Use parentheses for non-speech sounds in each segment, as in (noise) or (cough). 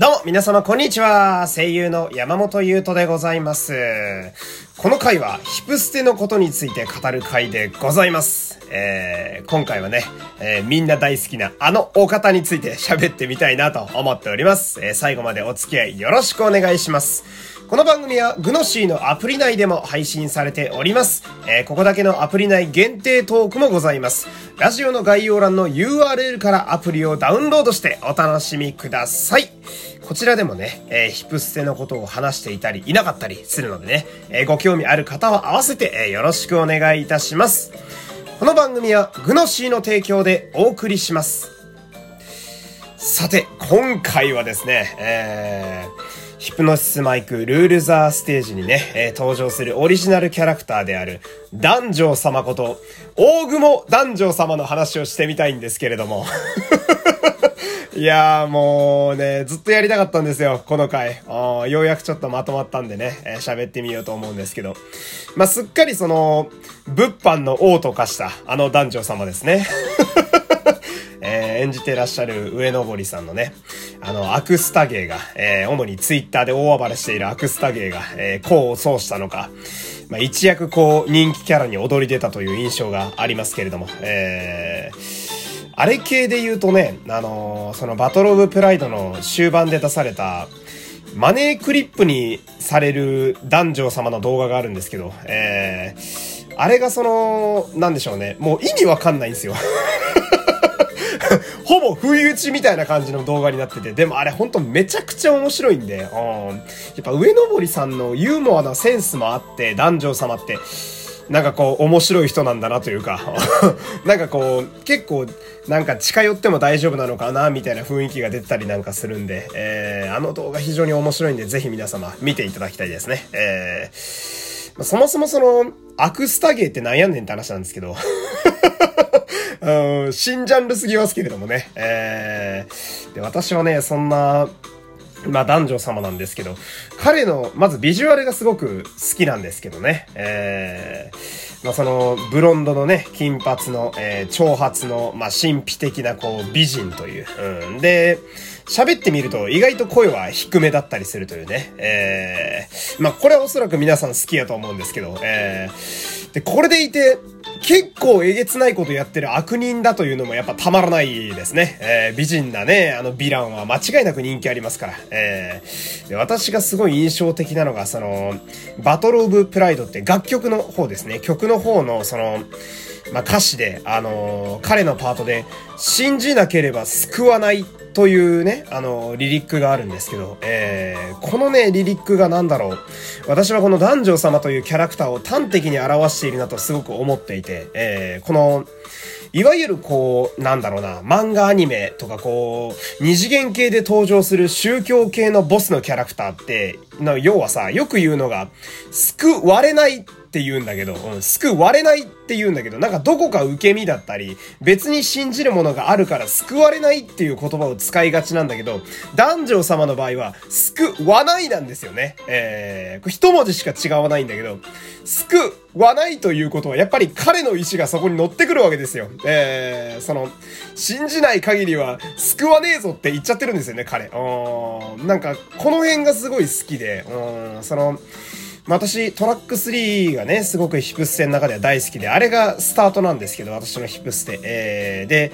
どうも、皆様、こんにちは。声優の山本優斗でございます。この回は、ヒプステのことについて語る回でございます。えー、今回はね、えー、みんな大好きなあのお方について喋ってみたいなと思っております。えー、最後までお付き合いよろしくお願いします。この番組はグノシーのアプリ内でも配信されております。えー、ここだけのアプリ内限定トークもございます。ラジオの概要欄の URL からアプリをダウンロードしてお楽しみください。こちらでもね、えー、ヒプステのことを話していたりいなかったりするのでね、えー、ご興味ある方は合わせて、え、よろしくお願いいたします。この番組はグノシーの提供でお送りします。さて、今回はですね、えー、ヒプノシスマイクルールザーステージにね、えー、登場するオリジナルキャラクターである、男女様こと、大雲男女様の話をしてみたいんですけれども。いやーもうね、ずっとやりたかったんですよ、この回。ようやくちょっとまとまったんでね、えー、喋ってみようと思うんですけど。まあ、すっかりその、物販の王と化したあの男女様ですね。(laughs) えー、演じてらっしゃる上野堀さんのね、あの、アクスタ芸が、えー、主にツイッターで大暴れしているアクスタ芸が、えー、功を奏したのか、まあ、一躍こう、人気キャラに躍り出たという印象がありますけれども、えー、あれ系で言うとね、あのー、そのバトルオブプライドの終盤で出された、マネークリップにされる男女様の動画があるんですけど、えー、あれがその、なんでしょうね、もう意味わかんないんですよ。(laughs) ほぼ不意打ちみたいな感じの動画になってて、でもあれほんとめちゃくちゃ面白いんで、うん。やっぱ上登さんのユーモアなセンスもあって、男女様って、なんかこう、面白い人なんだなというか (laughs) なんかこう、結構、なんか近寄っても大丈夫なのかな、みたいな雰囲気が出てたりなんかするんで、えー、あの動画非常に面白いんで、ぜひ皆様見ていただきたいですね。えー、そもそもその、アクスタゲーってなんやねんって話なんですけど (laughs) うん、新ジャンルすぎますけれどもね。えー、で、私はね、そんな、まあ男女様なんですけど、彼の、まずビジュアルがすごく好きなんですけどね。えー、まあその、ブロンドのね、金髪の、えー、長髪の、まあ神秘的なこう、美人という。うん。で、喋ってみると意外と声は低めだったりするというね。えー、まあこれはおそらく皆さん好きやと思うんですけど、えー、で、これでいて、結構えげつないことやってる悪人だというのもやっぱたまらないですね。えー、美人なね、あのヴィランは間違いなく人気ありますから。えー、で私がすごい印象的なのが、その、バトルオブプライドって楽曲の方ですね。曲の方の、その、まあ、歌詞で、あのー、彼のパートで、信じなければ救わないというね、あの、リリックがあるんですけど、えー、このね、リリックが何だろう。私はこの男女様というキャラクターを端的に表しているなとすごく思っていて、えー、この、いわゆるこう、なんだろうな、漫画アニメとかこう、二次元系で登場する宗教系のボスのキャラクターって、要はさ、よく言うのが、救われないって言うんだけど、うん、救われないって言うんだけど、なんかどこか受け身だったり、別に信じるものがあるから救われないっていう言葉を使いがちなんだけど、男女様の場合は、救わないなんですよね。えー、これ一文字しか違わないんだけど、救わないということは、やっぱり彼の意志がそこに乗ってくるわけですよ。えー、その、信じない限りは、救わねえぞって言っちゃってるんですよね、彼。うん、なんか、この辺がすごい好きで、うん、その、私、トラック3がね、すごくヒプステの中では大好きで、あれがスタートなんですけど、私のヒプステ。えー、で、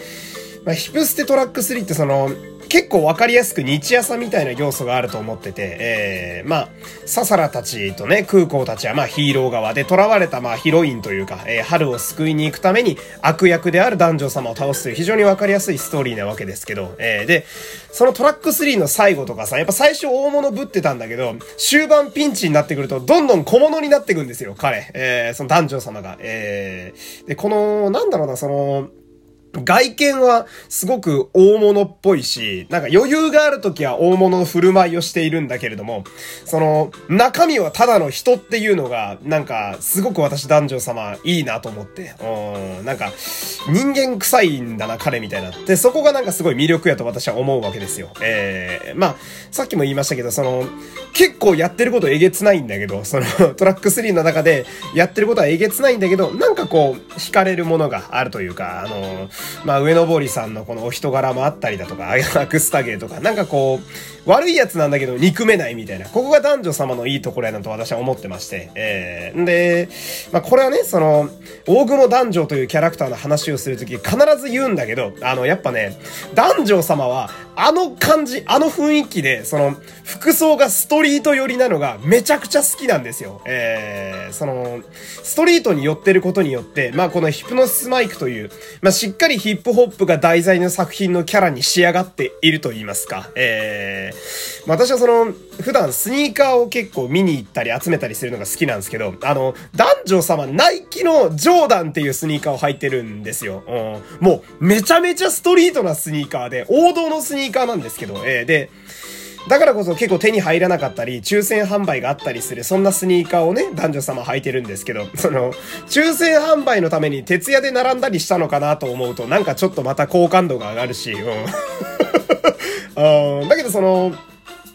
まあ、ヒプステトラック3ってその、結構わかりやすく日朝みたいな要素があると思ってて、えー、まあ、ササラたちとね、空港たちはまあヒーロー側で、囚われたまあヒロインというか、えー、春を救いに行くために悪役である男女様を倒すという非常にわかりやすいストーリーなわけですけど、えー、で、そのトラック3の最後とかさ、やっぱ最初大物ぶってたんだけど、終盤ピンチになってくると、どんどん小物になってくんですよ、彼。えー、その男女様が。えー、で、この、なんだろうな、その、外見はすごく大物っぽいし、なんか余裕がある時は大物の振る舞いをしているんだけれども、その、中身はただの人っていうのが、なんか、すごく私男女様いいなと思って、うん、なんか、人間臭いんだな、彼みたいな。で、そこがなんかすごい魅力やと私は思うわけですよ。えー、まあ、さっきも言いましたけど、その、結構やってることえげつないんだけど、その、トラック3の中でやってることはえげつないんだけど、なんかこう、惹かれるものがあるというか、あの、まあ、上野堀さんのこのお人柄もあったりだとか、アクスタ芸とか、なんかこう、悪いやつなんだけど憎めないみたいな、ここが男女様のいいところやなと私は思ってまして、えー、んで、まあ、これはね、その、大雲男女というキャラクターの話をするとき必ず言うんだけど、あの、やっぱね、男女様は、あの感じ、あの雰囲気で、その、服装がストリート寄りなのがめちゃくちゃ好きなんですよ。えー、その、ストリートに寄ってることによって、まあこのヒプノスマイクという、まあしっかりヒップホップが題材の作品のキャラに仕上がっていると言いますか。えー、私はその、普段スニーカーを結構見に行ったり集めたりするのが好きなんですけど、あの、男女様、ナイキのジョーダンっていうスニーカーを履いてるんですよ。うん、もう、めちゃめちゃストリートなスニーカーで、王道のスニーカーなんですけど、えー、で、だからこそ結構手に入らなかったり、抽選販売があったりする、そんなスニーカーをね、男女様履いてるんですけど、その、抽選販売のために徹夜で並んだりしたのかなと思うと、なんかちょっとまた好感度が上がるし、うん。(laughs) だけどその、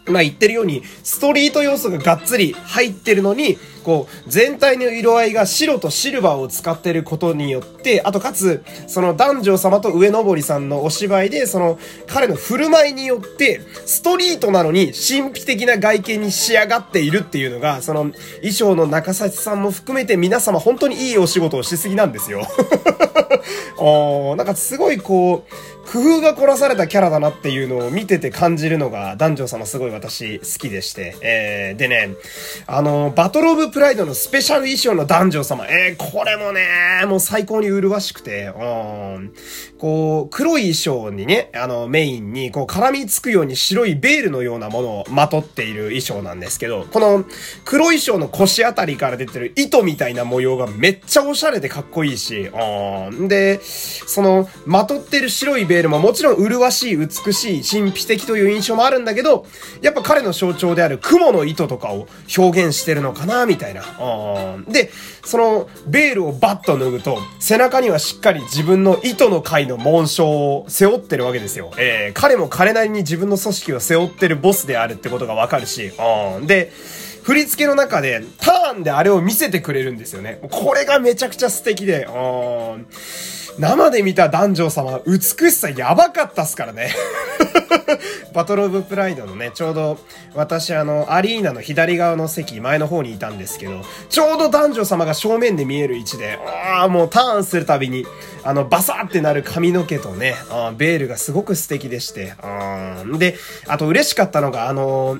まあ言ってるように、ストリート要素ががっつり入ってるのに、こう、全体の色合いが白とシルバーを使ってることによって、あとかつ、その男女様と上登さんのお芝居で、その彼の振る舞いによって、ストリートなのに神秘的な外見に仕上がっているっていうのが、その衣装の中崎さんも含めて皆様本当にいいお仕事をしすぎなんですよ。(laughs) おなんかすごいこう、工夫が凝らされたキャラだなっていうのを見てて感じるのが、男女様すごい私好きでして。えー、でね、あの、バトルオブプライドのスペシャル衣装の男女様、えー、これもね、もう最高に麗しくて、うん、こう、黒い衣装にね、あの、メインに、こう、絡みつくように白いベールのようなものをまとっている衣装なんですけど、この黒衣装の腰あたりから出てる糸みたいな模様がめっちゃおしゃれでかっこいいし、うん、で、その、まとってる白いベールももちろん麗しい、美しい、神秘的という印象もあるんだけど、やっぱ彼の象徴である雲の糸とかを表現してるのかな、みたいな。うん、で、その、ベールをバッと脱ぐと、背中にはしっかり自分の糸の回の紋章を背負ってるわけですよ。えー、彼も彼なりに自分の組織を背負ってるボスであるってことがわかるし、うん。で、振り付けの中で、ターンであれを見せてくれるんですよね。これがめちゃくちゃ素敵で、うん。生で見た男女様、美しさやばかったっすからね。(laughs) (laughs) バトルオブプライドのね、ちょうど、私あの、アリーナの左側の席、前の方にいたんですけど、ちょうど男女様が正面で見える位置で、ああ、もうターンするたびに、あの、バサーってなる髪の毛とね、ベールがすごく素敵でして、で、あと嬉しかったのが、あの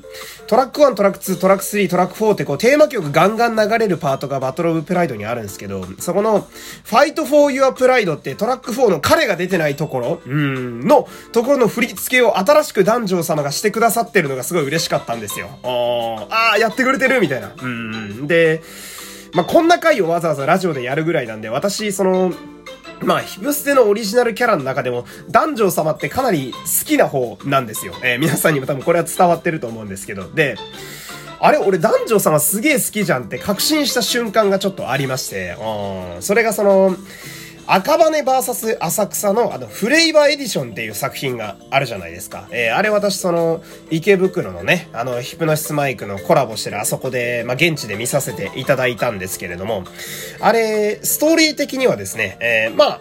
トラック1、トラック2、トラック3、トラック4ってこう、テーマ曲ガンガン流れるパートがバトルオブプライドにあるんですけど、そこの、ファイトフォーユアプライドってトラック4の彼が出てないところ、のところの振り付けを新しく男女様がしてくださってるのがすごい嬉しかったんですよ。ああ、やってくれてるみたいな。で、まあ、こんな回をわざわざラジオでやるぐらいなんで、私、その、まあ、ヒブステのオリジナルキャラの中でも、男女様ってかなり好きな方なんですよ。えー、皆さんにも多分これは伝わってると思うんですけど。で、あれ俺男女様すげえ好きじゃんって確信した瞬間がちょっとありまして、うん、それがその、赤羽 VS 浅草のあのフレイバーエディションっていう作品があるじゃないですか。えー、あれ私その池袋のね、あのヒプノシスマイクのコラボしてるあそこで、まあ、現地で見させていただいたんですけれども、あれ、ストーリー的にはですね、えー、まあ、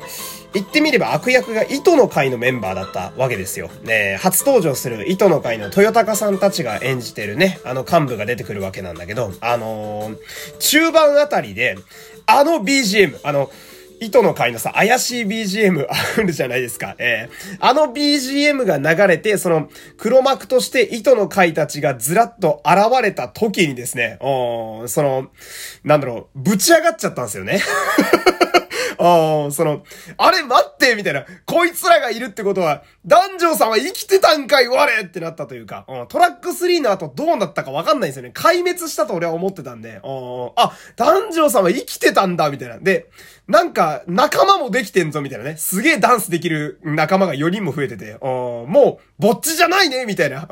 言ってみれば悪役が糸の会のメンバーだったわけですよ。ね、初登場する糸の会の豊高さんたちが演じてるね、あの幹部が出てくるわけなんだけど、あのー、中盤あたりで、あの BGM、あの、糸の会のさ、怪しい BGM あるじゃないですか。えー、あの BGM が流れて、その、黒幕として糸の会たちがずらっと現れた時にですね、おその、なんだろう、ぶち上がっちゃったんですよね。(laughs) ああ、その、あれ待ってみたいな。こいつらがいるってことは、男女さんは生きてたんかい我ってなったというか、うん、トラック3の後どうなったかわかんないんですよね。壊滅したと俺は思ってたんで、あ、男女さんは生きてたんだみたいな。で、なんか、仲間もできてんぞ、みたいなね。すげえダンスできる仲間が4人も増えてて、もう、ぼっちじゃないね、みたいな。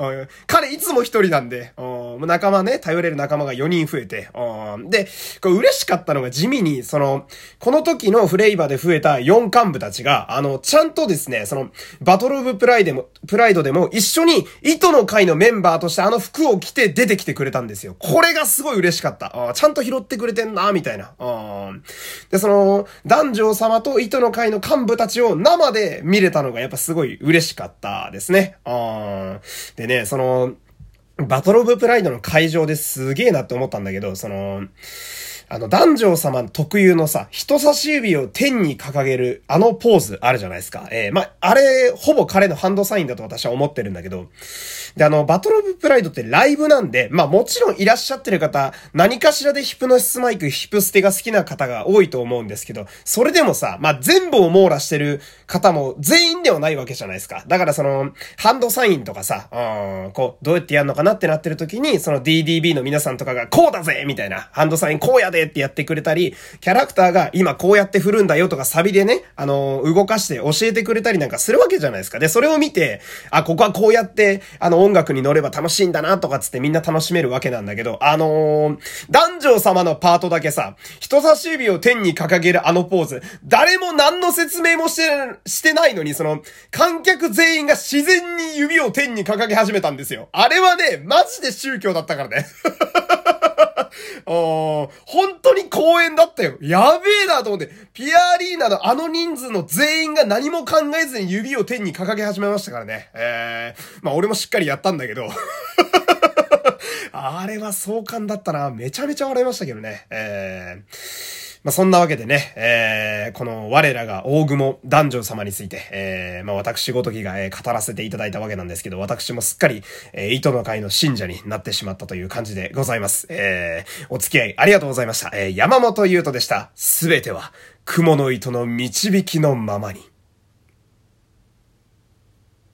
彼いつも一人なんで、仲間ね、頼れる仲間が4人増えて、で、これ嬉しかったのが地味に、その、この時のフレイバーで増えた4幹部たちが、あの、ちゃんとですね、その、バトルオブプライでも、プライドでも一緒に、糸の会のメンバーとしてあの服を着て出てきてくれたんですよ。これがすごい嬉しかった。ちゃんと拾ってくれてんな、みたいな。で、その、男女様と糸の会の幹部たちを生で見れたのがやっぱすごい嬉しかったですね。でね、その、バトルオブプライドの会場ですげえなって思ったんだけど、その、あの、男女様特有のさ、人差し指を天に掲げるあのポーズあるじゃないですか。えー、まあ、れ、ほぼ彼のハンドサインだと私は思ってるんだけど、で、あの、バトルオブプライドってライブなんで、まあ、もちろんいらっしゃってる方、何かしらでヒプノシスマイク、ヒプステが好きな方が多いと思うんですけど、それでもさ、まあ、全部を網羅してる方も全員ではないわけじゃないですか。だからその、ハンドサインとかさ、うん、こう、どうやってやるのかなってなってる時に、その DDB の皆さんとかが、こうだぜみたいな、ハンドサインこうやででってやってくれたり、キャラクターが今こうやって振るんだよとかサビでね、あの動かして教えてくれたりなんかするわけじゃないですか。で、それを見て、あ、ここはこうやって、あの音楽に乗れば楽しいんだなとかつってみんな楽しめるわけなんだけど、あのー、男女様のパートだけさ、人差し指を天に掲げるあのポーズ、誰も何の説明もして、してないのに、その、観客全員が自然に指を天に掲げ始めたんですよ。あれはね、マジで宗教だったからね。あ本当に公演だったよ。やべえなと思って、ピアアリーナのあの人数の全員が何も考えずに指を天に掲げ始めましたからね。えー、まあ俺もしっかりやったんだけど。(laughs) あれは壮観だったな。めちゃめちゃ笑いましたけどね。えーまあ、そんなわけでね、えー、この我らが大雲男女様について、えー、まあ、私ごときが、えー、語らせていただいたわけなんですけど、私もすっかり、えー、糸の会の信者になってしまったという感じでございます。えー、お付き合いありがとうございました。えー、山本優斗でした。すべては、雲の糸の導きのままに。